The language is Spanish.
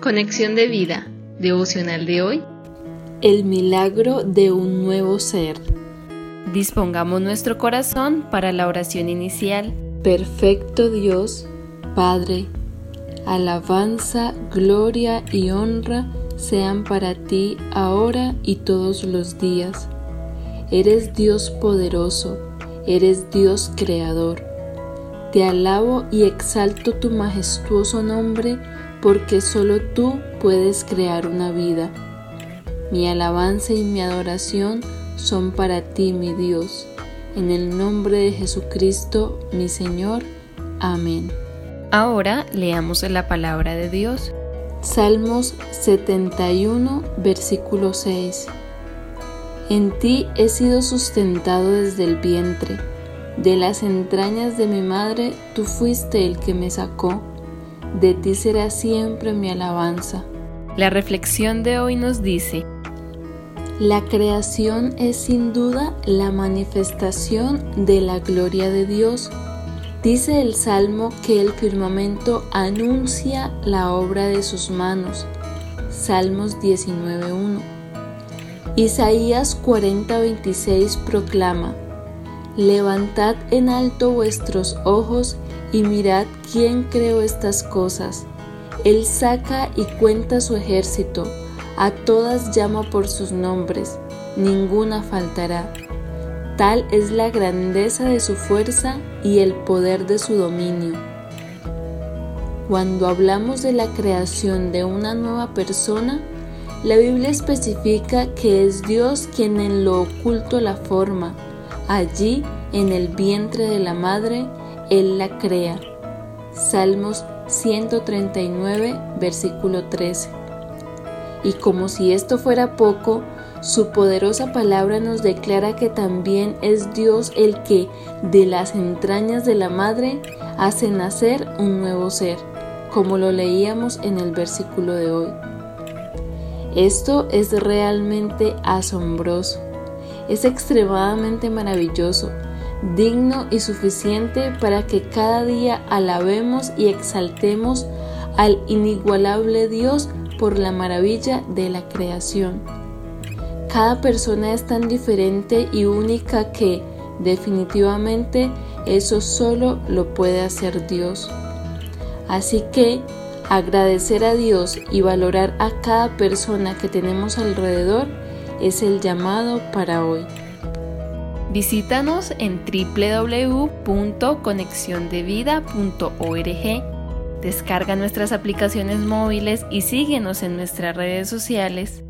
Conexión de vida, devocional de hoy. El milagro de un nuevo ser. Dispongamos nuestro corazón para la oración inicial. Perfecto Dios, Padre, alabanza, gloria y honra sean para ti ahora y todos los días. Eres Dios poderoso, eres Dios creador. Te alabo y exalto tu majestuoso nombre porque solo tú puedes crear una vida. Mi alabanza y mi adoración son para ti, mi Dios. En el nombre de Jesucristo, mi Señor. Amén. Ahora leamos la palabra de Dios. Salmos 71, versículo 6. En ti he sido sustentado desde el vientre. De las entrañas de mi madre tú fuiste el que me sacó de ti será siempre mi alabanza. La reflexión de hoy nos dice, la creación es sin duda la manifestación de la gloria de Dios. Dice el Salmo que el firmamento anuncia la obra de sus manos. Salmos 19.1. Isaías 40.26 proclama, Levantad en alto vuestros ojos y mirad quién creó estas cosas. Él saca y cuenta su ejército, a todas llama por sus nombres, ninguna faltará. Tal es la grandeza de su fuerza y el poder de su dominio. Cuando hablamos de la creación de una nueva persona, la Biblia especifica que es Dios quien en lo oculto la forma. Allí, en el vientre de la madre, él la crea. Salmos 139, versículo 13. Y como si esto fuera poco, su poderosa palabra nos declara que también es Dios el que de las entrañas de la madre hace nacer un nuevo ser, como lo leíamos en el versículo de hoy. Esto es realmente asombroso, es extremadamente maravilloso digno y suficiente para que cada día alabemos y exaltemos al inigualable Dios por la maravilla de la creación. Cada persona es tan diferente y única que definitivamente eso solo lo puede hacer Dios. Así que agradecer a Dios y valorar a cada persona que tenemos alrededor es el llamado para hoy. Visítanos en www.conexiondevida.org. Descarga nuestras aplicaciones móviles y síguenos en nuestras redes sociales